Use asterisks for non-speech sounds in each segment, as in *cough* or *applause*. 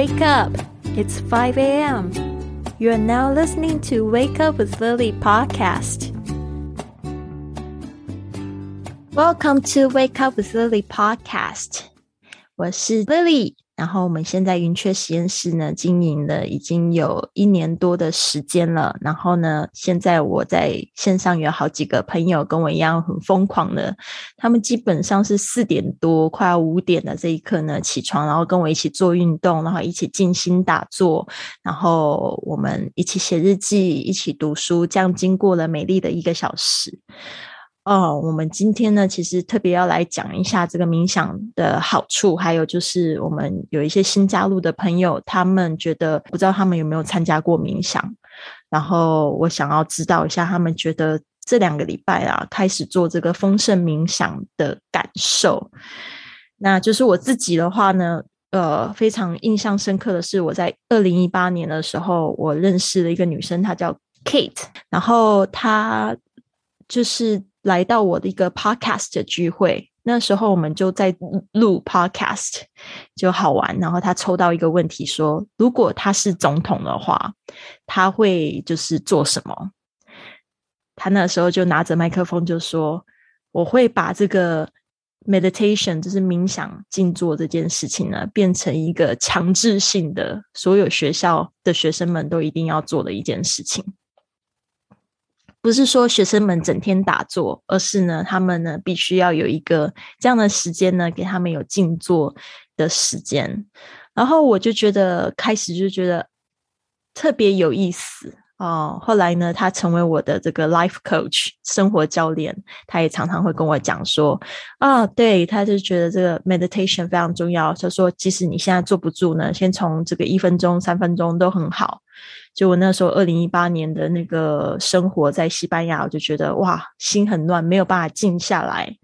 Wake up! It's 5 a.m. You are now listening to Wake Up with Lily podcast. Welcome to Wake Up with Lily podcast. 我是 Lily。然后我们现在云雀实验室呢，经营了已经有一年多的时间了。然后呢，现在我在线上有好几个朋友跟我一样很疯狂的，他们基本上是四点多快要五点的这一刻呢起床，然后跟我一起做运动，然后一起静心打坐，然后我们一起写日记，一起读书，这样经过了美丽的一个小时。哦，我们今天呢，其实特别要来讲一下这个冥想的好处，还有就是我们有一些新加入的朋友，他们觉得不知道他们有没有参加过冥想，然后我想要知道一下他们觉得这两个礼拜啊，开始做这个丰盛冥想的感受。那就是我自己的话呢，呃，非常印象深刻的是，我在二零一八年的时候，我认识了一个女生，她叫 Kate，然后她就是。来到我的一个 podcast 的聚会，那时候我们就在录 podcast，就好玩。然后他抽到一个问题，说如果他是总统的话，他会就是做什么？他那时候就拿着麦克风就说：“我会把这个 meditation，就是冥想静坐这件事情呢，变成一个强制性的，所有学校的学生们都一定要做的一件事情。”不是说学生们整天打坐，而是呢，他们呢必须要有一个这样的时间呢，给他们有静坐的时间。然后我就觉得开始就觉得特别有意思哦。后来呢，他成为我的这个 life coach 生活教练，他也常常会跟我讲说啊，对，他就觉得这个 meditation 非常重要。他说，即使你现在坐不住呢，先从这个一分钟、三分钟都很好。就我那时候，二零一八年的那个生活在西班牙，我就觉得哇，心很乱，没有办法静下来。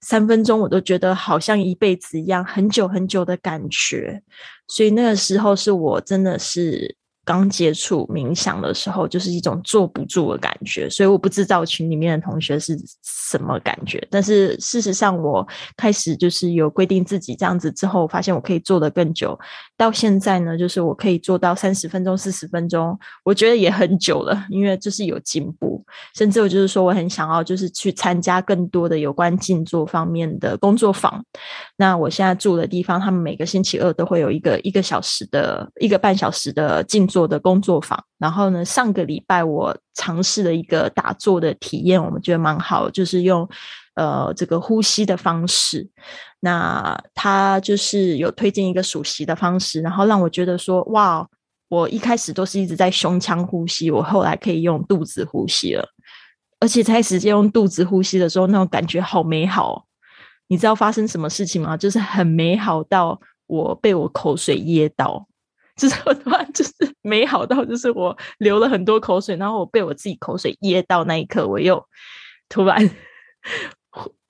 三分钟我都觉得好像一辈子一样，很久很久的感觉。所以那个时候是我真的是。刚接触冥想的时候，就是一种坐不住的感觉，所以我不知道群里面的同学是什么感觉。但是事实上，我开始就是有规定自己这样子之后，发现我可以做的更久。到现在呢，就是我可以做到三十分钟、四十分钟，我觉得也很久了，因为就是有进步。甚至我就是说，我很想要就是去参加更多的有关静坐方面的工作坊。那我现在住的地方，他们每个星期二都会有一个一个小时的一个半小时的静。做的工作坊，然后呢，上个礼拜我尝试了一个打坐的体验，我们觉得蛮好，就是用呃这个呼吸的方式。那他就是有推荐一个数息的方式，然后让我觉得说，哇，我一开始都是一直在胸腔呼吸，我后来可以用肚子呼吸了，而且开始用肚子呼吸的时候，那种感觉好美好。你知道发生什么事情吗？就是很美好到我被我口水噎到。*laughs* 就是我突然就是美好到，就是我流了很多口水，然后我被我自己口水噎到那一刻，我又突然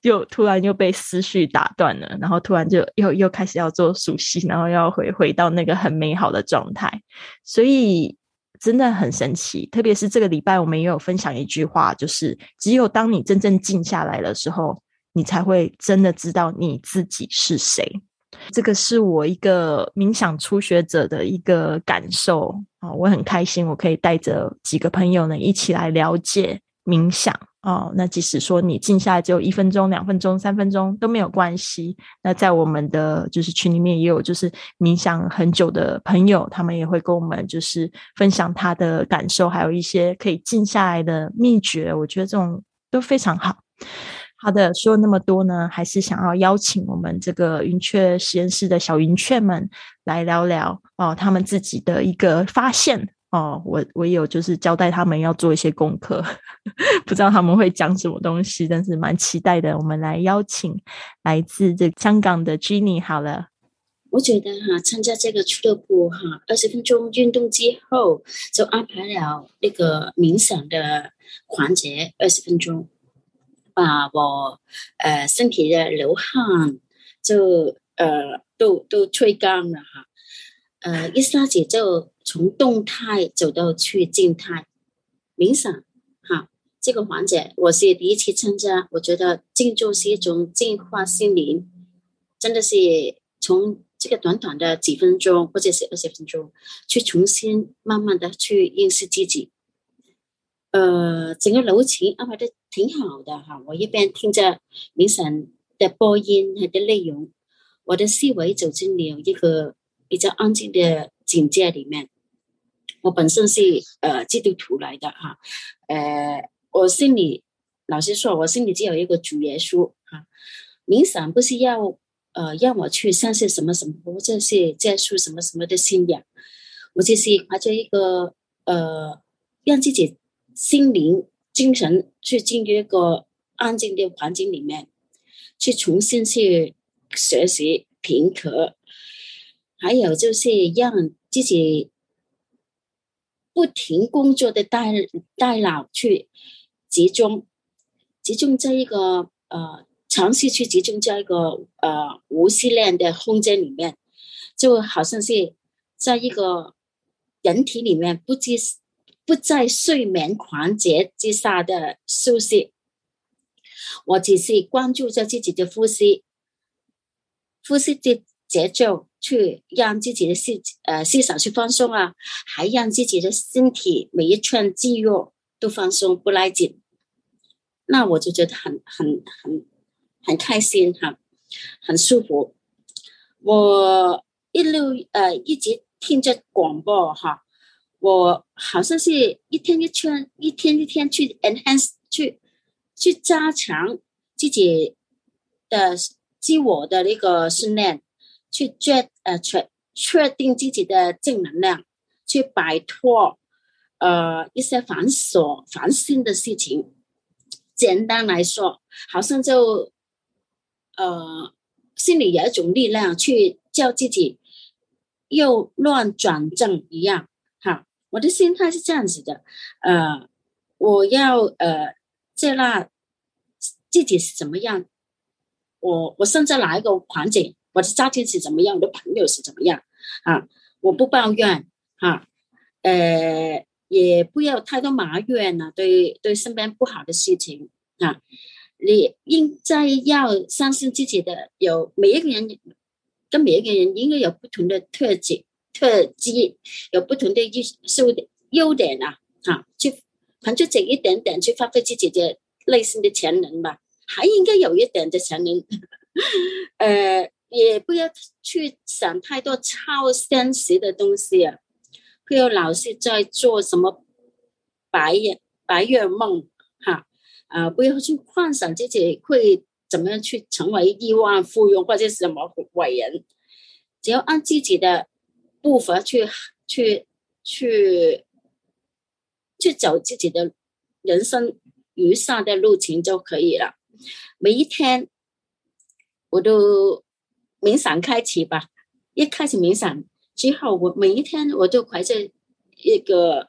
又突然又被思绪打断了，然后突然就又又开始要做熟悉，然后要回回到那个很美好的状态，所以真的很神奇。特别是这个礼拜，我们也有分享一句话，就是只有当你真正静下来的时候，你才会真的知道你自己是谁。这个是我一个冥想初学者的一个感受啊，我很开心，我可以带着几个朋友呢一起来了解冥想哦。那即使说你静下来只有一分钟、两分钟、三分钟都没有关系。那在我们的就是群里面也有就是冥想很久的朋友，他们也会跟我们就是分享他的感受，还有一些可以静下来的秘诀。我觉得这种都非常好。好的，说了那么多呢，还是想要邀请我们这个云雀实验室的小云雀们来聊聊哦，他们自己的一个发现哦。我我有就是交代他们要做一些功课，*laughs* 不知道他们会讲什么东西，但是蛮期待的。我们来邀请来自这香港的 Jenny 好了。我觉得哈，参加这个俱乐部哈，二十分钟运动之后就安排了那个冥想的环节，二十分钟。把我呃身体的流汗就呃都都吹干了哈，呃一下子就从动态走到去静态冥想哈，这个环节我是第一次参加，我觉得静坐是一种净化心灵，真的是从这个短短的几分钟或者是二十分钟，去重新慢慢的去认识自己。呃，整个流程安排的挺好的哈，我一边听着冥想的播音和的内容，我的思维走进了一个比较安静的境界里面。我本身是呃基督徒来的哈，呃，我心里老实说，我心里只有一个主耶稣哈。冥想不是要呃让我去相信什么什么，或者是接受什么什么的信仰，我就是怀着一个呃让自己心灵精神去进入一个安静的环境里面，去重新去学习平和，还有就是让自己。不停工作的大大脑去集中，集中在一个呃，尝试去集中在一个呃无系链的空间里面，就好像是在一个人体里面，不知不在睡眠环节之下的休息。我只是关注着自己的呼吸，呼吸的节奏。去让自己的思呃思想去放松啊，还让自己的身体每一寸肌肉都放松不拉紧，那我就觉得很很很很开心哈，很舒服。我一路呃一直听着广播哈，我好像是一天一圈，一天一天去 enhance 去去加强自己的自我的那个训练。去确呃确确定自己的正能量，去摆脱呃一些繁琐烦心的事情。简单来说，好像就呃心里有一种力量去叫自己又乱转正一样。我的心态是这样子的，呃，我要呃接纳自己是怎么样，我我现在哪一个环境？我的家庭是怎么样？我的朋友是怎么样？啊，我不抱怨，哈，呃，也不要太多埋怨呢。对对，身边不好的事情啊，你应该要相信自己的。有每一个人跟每一个人应该有不同的特质、特质，有不同的优优点啊，哈，去凭着这一点点去发挥自己的内心的潜能吧。还应该有一点的潜能，*laughs* 呃。也不要去想太多超现实的东西啊，不要老是在做什么白日白日梦哈，啊，不要去幻想自己会怎么样去成为亿万富翁或者什么伟人，只要按自己的步伐去去去去走自己的人生余下的路程就可以了。每一天我都。冥想开启吧，一开始冥想之后，我每一天我都怀着一个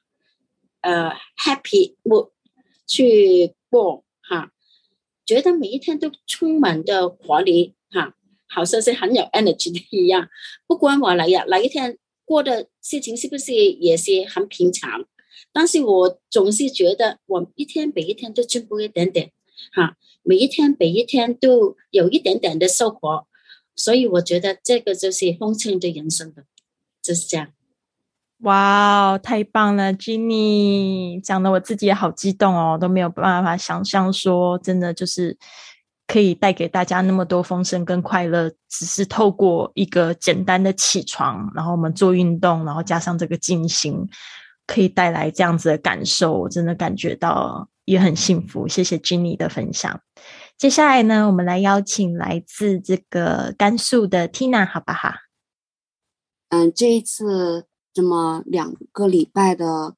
呃 happy 过去过哈，觉得每一天都充满着活力哈，好像是很有 energy 的一样。不管我哪呀哪一天过的事情是不是也是很平常，但是我总是觉得我一天比一天都进步一点点哈，每一天比一天都有一点点的收获。所以我觉得这个就是丰盛的人生的，就是这样。哇，太棒了，Jenny 讲的我自己也好激动哦，都没有办法想象说，真的就是可以带给大家那么多丰盛跟快乐，只是透过一个简单的起床，然后我们做运动，然后加上这个静心，可以带来这样子的感受，我真的感觉到也很幸福。谢谢 Jenny 的分享。接下来呢，我们来邀请来自这个甘肃的 Tina，好不好？嗯，这一次这么两个礼拜的，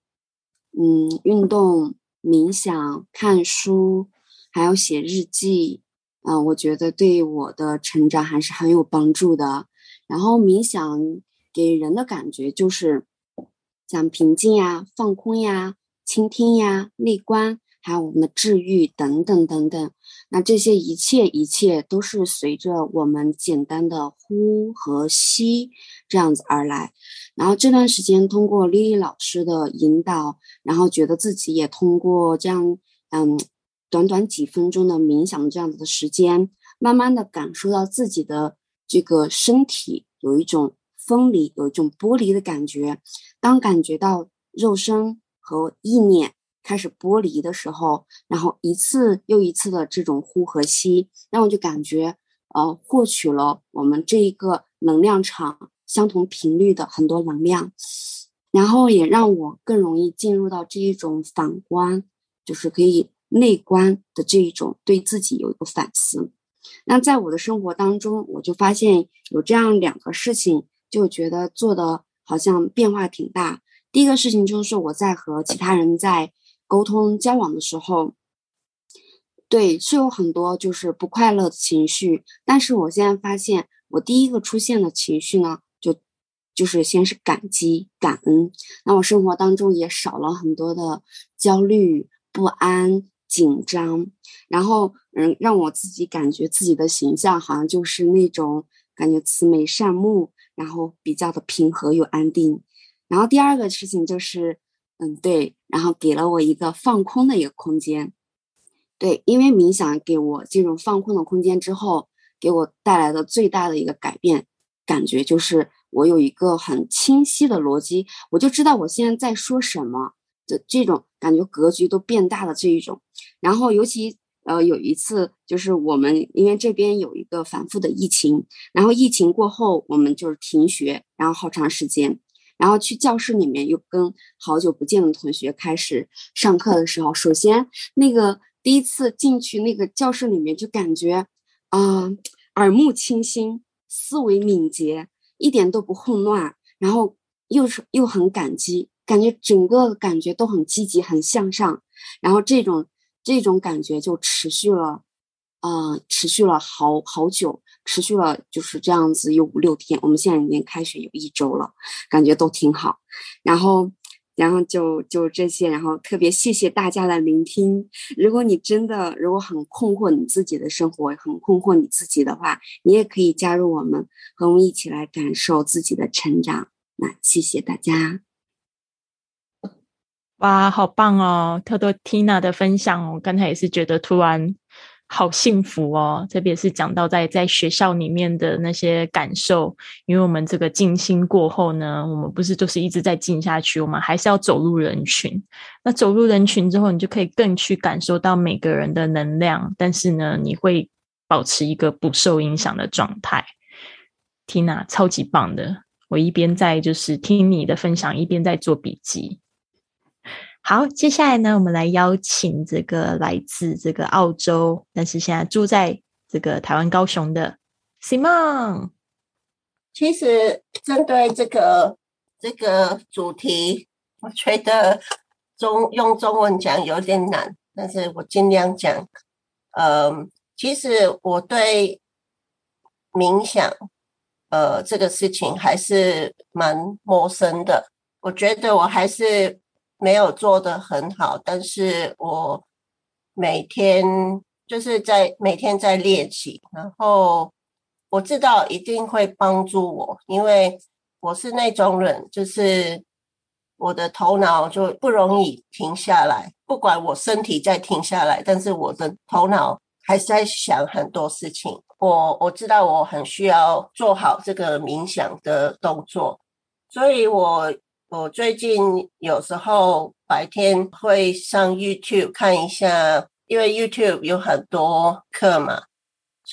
嗯，运动、冥想、看书，还有写日记，嗯，我觉得对我的成长还是很有帮助的。然后冥想给人的感觉就是像平静呀、放空呀、倾听呀、内观。还有我们的治愈等等等等，那这些一切一切都是随着我们简单的呼和吸这样子而来。然后这段时间通过丽丽老师的引导，然后觉得自己也通过这样嗯短短几分钟的冥想这样子的时间，慢慢的感受到自己的这个身体有一种分离，有一种剥离的感觉。当感觉到肉身和意念开始剥离的时候，然后一次又一次的这种呼和吸，让我就感觉呃获取了我们这一个能量场相同频率的很多能量。然后也让我更容易进入到这一种反观，就是可以内观的这一种对自己有一个反思。那在我的生活当中，我就发现有这样两个事情，就觉得做的好像变化挺大。第一个事情就是我在和其他人在沟通交往的时候，对是有很多就是不快乐的情绪，但是我现在发现，我第一个出现的情绪呢。就就是先是感激感恩，那我生活当中也少了很多的焦虑不安紧张，然后嗯，让我自己感觉自己的形象好像就是那种感觉慈眉善目，然后比较的平和又安定。然后第二个事情就是嗯对，然后给了我一个放空的一个空间，对，因为冥想给我这种放空的空间之后，给我带来的最大的一个改变感觉就是。我有一个很清晰的逻辑，我就知道我现在在说什么的这种感觉，格局都变大了这一种。然后尤其呃有一次，就是我们因为这边有一个反复的疫情，然后疫情过后我们就是停学，然后好长时间，然后去教室里面又跟好久不见的同学开始上课的时候，首先那个第一次进去那个教室里面就感觉啊耳目清新，思维敏捷。一点都不混乱，然后又是又很感激，感觉整个感觉都很积极、很向上，然后这种这种感觉就持续了，呃，持续了好好久，持续了就是这样子有五六天。我们现在已经开学有一周了，感觉都挺好，然后。然后就就这些，然后特别谢谢大家的聆听。如果你真的如果很困惑你自己的生活，很困惑你自己的话，你也可以加入我们，和我们一起来感受自己的成长。那谢谢大家。哇，好棒哦！特多 Tina 的分享，我刚才也是觉得突然。好幸福哦！特别是讲到在在学校里面的那些感受，因为我们这个静心过后呢，我们不是就是一直在静下去，我们还是要走入人群。那走入人群之后，你就可以更去感受到每个人的能量，但是呢，你会保持一个不受影响的状态。Tina 超级棒的，我一边在就是听你的分享，一边在做笔记。好，接下来呢，我们来邀请这个来自这个澳洲，但是现在住在这个台湾高雄的 Simon。其实针对这个这个主题，我觉得中用中文讲有点难，但是我尽量讲。嗯，其实我对冥想，呃，这个事情还是蛮陌生的。我觉得我还是。没有做的很好，但是我每天就是在每天在练习，然后我知道一定会帮助我，因为我是那种人，就是我的头脑就不容易停下来，不管我身体在停下来，但是我的头脑还是在想很多事情。我我知道我很需要做好这个冥想的动作，所以我。我最近有时候白天会上 YouTube 看一下，因为 YouTube 有很多课嘛，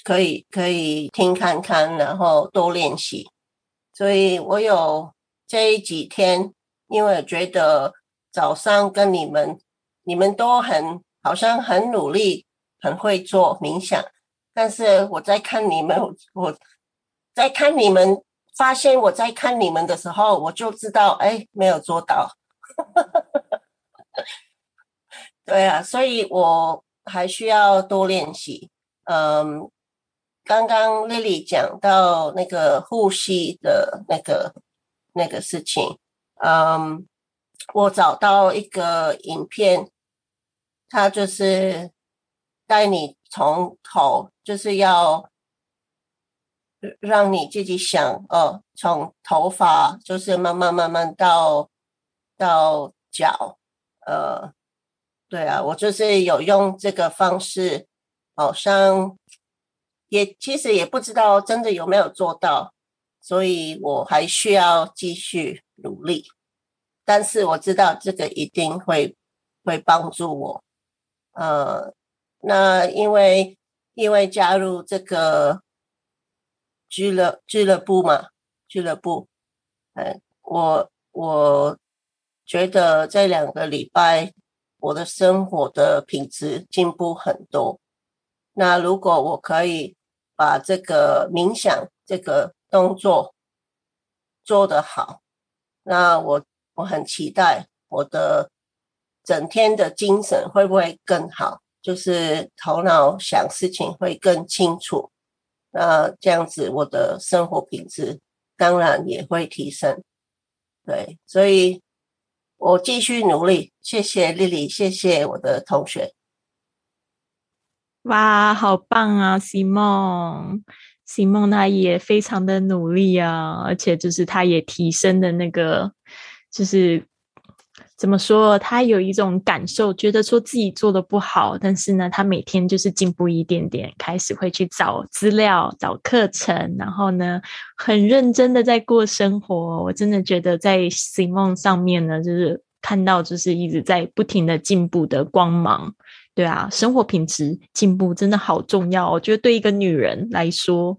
可以可以听看看，然后多练习。所以我有这几天，因为觉得早上跟你们，你们都很好像很努力，很会做冥想，但是我在看你们，我在看你们。发现我在看你们的时候，我就知道，哎，没有做到。*laughs* 对啊，所以我还需要多练习。嗯，刚刚丽丽讲到那个呼吸的那个那个事情，嗯，我找到一个影片，它就是带你从头，就是要。让你自己想哦，从头发就是慢慢慢慢到到脚，呃，对啊，我就是有用这个方式，好像也其实也不知道真的有没有做到，所以我还需要继续努力。但是我知道这个一定会会帮助我。呃，那因为因为加入这个俱乐俱乐部嘛，俱乐部，呃，我我觉得这两个礼拜我的生活的品质进步很多。那如果我可以把这个冥想这个动作做得好，那我我很期待我的整天的精神会不会更好，就是头脑想事情会更清楚。那这样子我的生活品质当然也会提升。对，所以我继续努力。谢谢丽丽，谢谢我的同学。哇，好棒啊，西梦！西梦他也非常的努力啊，而且就是他也提升的那个，就是怎么说，他有一种感受，觉得说自己做的不好，但是呢，他每天就是进步一点点，开始会去找资料、找课程，然后呢，很认真的在过生活。我真的觉得在西梦上面呢，就是看到就是一直在不停的进步的光芒。对啊，生活品质进步真的好重要。我觉得对一个女人来说，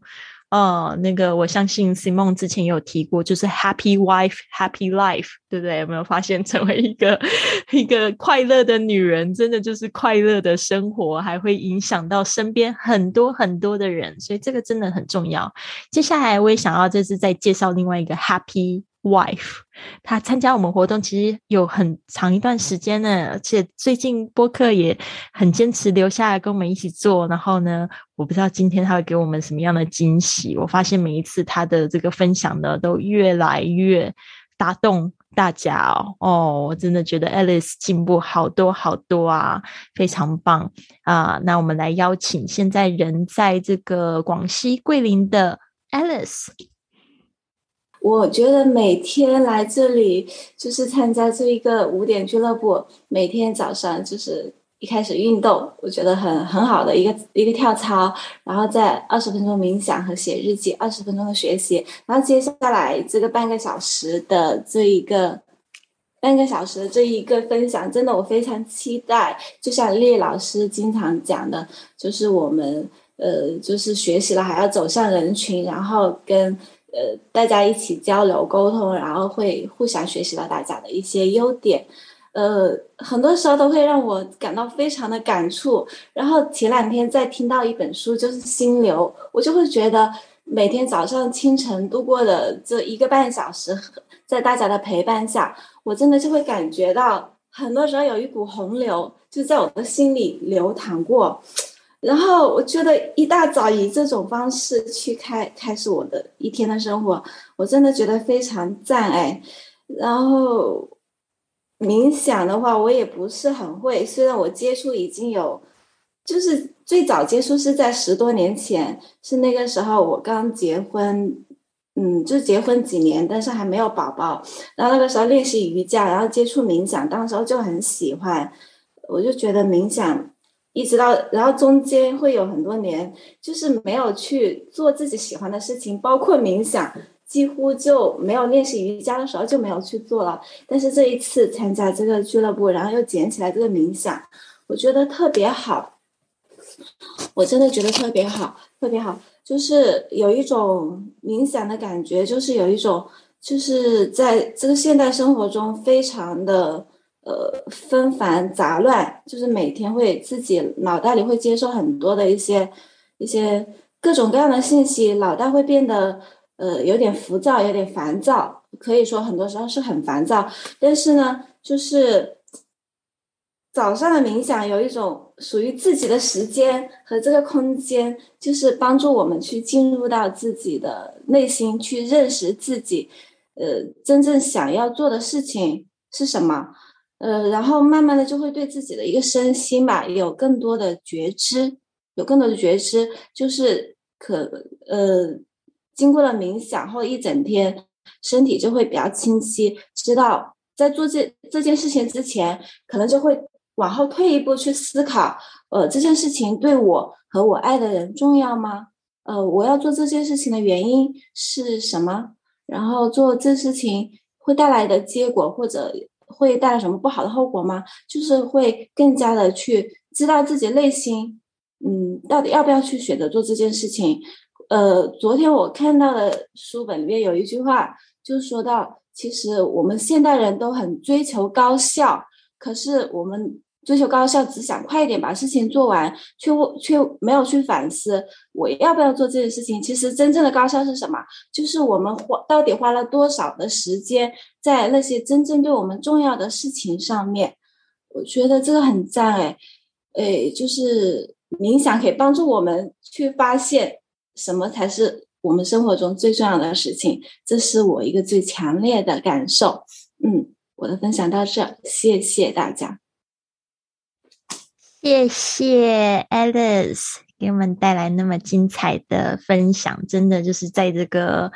哦，那个我相信 Simon 之前有提过，就是 Happy Wife, Happy Life，对不对？有没有发现，成为一个 *laughs* 一个快乐的女人，真的就是快乐的生活，还会影响到身边很多很多的人，所以这个真的很重要。接下来我也想要这次再介绍另外一个 Happy。Wife，他参加我们活动其实有很长一段时间呢，而且最近播客也很坚持留下来跟我们一起做。然后呢，我不知道今天他会给我们什么样的惊喜。我发现每一次他的这个分享呢，都越来越打动大家哦。哦，我真的觉得 Alice 进步好多好多啊，非常棒啊！那我们来邀请现在人在这个广西桂林的 Alice。我觉得每天来这里就是参加这一个五点俱乐部，每天早上就是一开始运动，我觉得很很好的一个一个跳操，然后在二十分钟冥想和写日记，二十分钟的学习，然后接下来这个半个小时的这一个半个小时的这一个分享，真的我非常期待。就像丽老师经常讲的，就是我们呃，就是学习了还要走向人群，然后跟。呃，大家一起交流沟通，然后会互相学习到大家的一些优点，呃，很多时候都会让我感到非常的感触。然后前两天在听到一本书，就是《心流》，我就会觉得每天早上清晨度过的这一个半小时，在大家的陪伴下，我真的就会感觉到，很多时候有一股洪流就在我的心里流淌过。然后我觉得一大早以这种方式去开开始我的一天的生活，我真的觉得非常赞哎。然后冥想的话，我也不是很会，虽然我接触已经有，就是最早接触是在十多年前，是那个时候我刚结婚，嗯，就结婚几年，但是还没有宝宝。然后那个时候练习瑜伽，然后接触冥想，当时候就很喜欢，我就觉得冥想。一直到，然后中间会有很多年，就是没有去做自己喜欢的事情，包括冥想，几乎就没有练习瑜伽的时候就没有去做了。但是这一次参加这个俱乐部，然后又捡起来这个冥想，我觉得特别好，我真的觉得特别好，特别好，就是有一种冥想的感觉，就是有一种，就是在这个现代生活中非常的。呃，纷繁杂乱，就是每天会自己脑袋里会接受很多的一些一些各种各样的信息，脑袋会变得呃有点浮躁，有点烦躁，可以说很多时候是很烦躁。但是呢，就是早上的冥想有一种属于自己的时间和这个空间，就是帮助我们去进入到自己的内心，去认识自己，呃，真正想要做的事情是什么。呃，然后慢慢的就会对自己的一个身心吧有更多的觉知，有更多的觉知，就是可呃，经过了冥想后一整天，身体就会比较清晰，知道在做这这件事情之前，可能就会往后退一步去思考，呃，这件事情对我和我爱的人重要吗？呃，我要做这件事情的原因是什么？然后做这事情会带来的结果，或者会带来什么不好的后果吗？就是会更加的去知道自己内心，嗯，到底要不要去选择做这件事情。呃，昨天我看到的书本里面有一句话，就说到，其实我们现代人都很追求高效，可是我们。追求高效，只想快一点把事情做完，却却没有去反思我要不要做这件事情。其实真正的高效是什么？就是我们花到底花了多少的时间在那些真正对我们重要的事情上面。我觉得这个很赞哎，哎，就是冥想可以帮助我们去发现什么才是我们生活中最重要的事情。这是我一个最强烈的感受。嗯，我的分享到这，谢谢大家。谢谢 Alice 给我们带来那么精彩的分享，真的就是在这个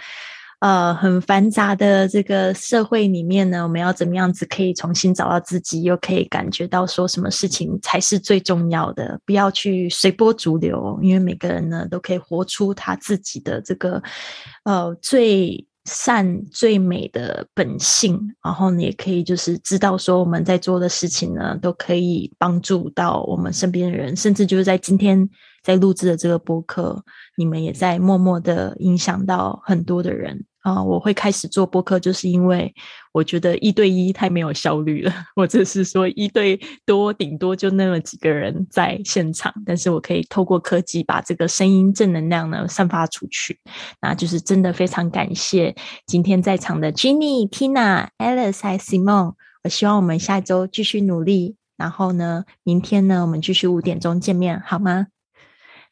呃很繁杂的这个社会里面呢，我们要怎么样子可以重新找到自己，又可以感觉到说什么事情才是最重要的，不要去随波逐流，因为每个人呢都可以活出他自己的这个呃最。善最美的本性，然后你也可以就是知道说我们在做的事情呢，都可以帮助到我们身边的人，甚至就是在今天在录制的这个播客，你们也在默默的影响到很多的人。啊，我会开始做播客，就是因为我觉得一对一太没有效率了，*laughs* 或者是说一对多，顶多就那么几个人在现场，但是我可以透过科技把这个声音正能量呢散发出去。那就是真的非常感谢今天在场的 Jenny、Tina、Alice 还 Simon。我希望我们下周继续努力，然后呢，明天呢，我们继续五点钟见面，好吗？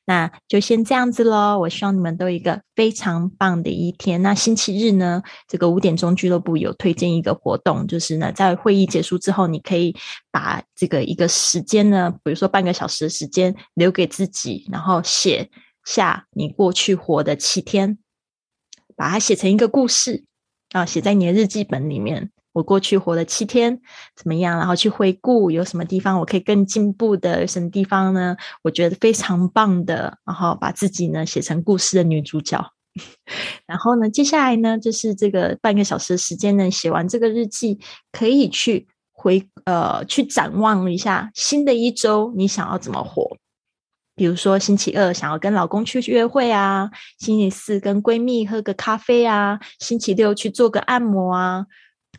那就先这样子喽。我希望你们都有一个非常棒的一天。那星期日呢，这个五点钟俱乐部有推荐一个活动，就是呢，在会议结束之后，你可以把这个一个时间呢，比如说半个小时的时间留给自己，然后写下你过去活的七天，把它写成一个故事啊，写在你的日记本里面。我过去活了七天，怎么样？然后去回顾有什么地方我可以更进步的，什么地方呢？我觉得非常棒的。然后把自己呢写成故事的女主角。*laughs* 然后呢，接下来呢就是这个半个小时的时间呢，写完这个日记，可以去回呃去展望一下新的一周，你想要怎么活？比如说星期二想要跟老公去约会啊，星期四跟闺蜜喝个咖啡啊，星期六去做个按摩啊。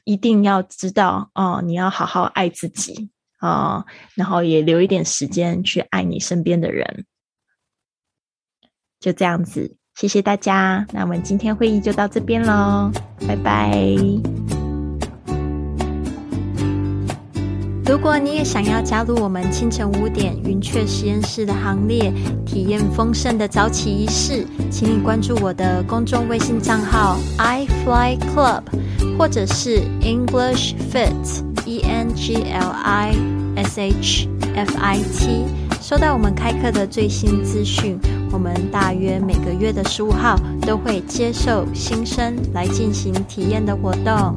一定要知道哦，你要好好爱自己啊，然后也留一点时间去爱你身边的人。就这样子，谢谢大家。那我们今天会议就到这边喽，拜拜。如果你也想要加入我们清晨五点云雀实验室的行列，体验丰盛的早起仪式，请你关注我的公众微信账号 i fly club。或者是 English Fit E N G L I S H F I T，收到我们开课的最新资讯。我们大约每个月的十五号都会接受新生来进行体验的活动。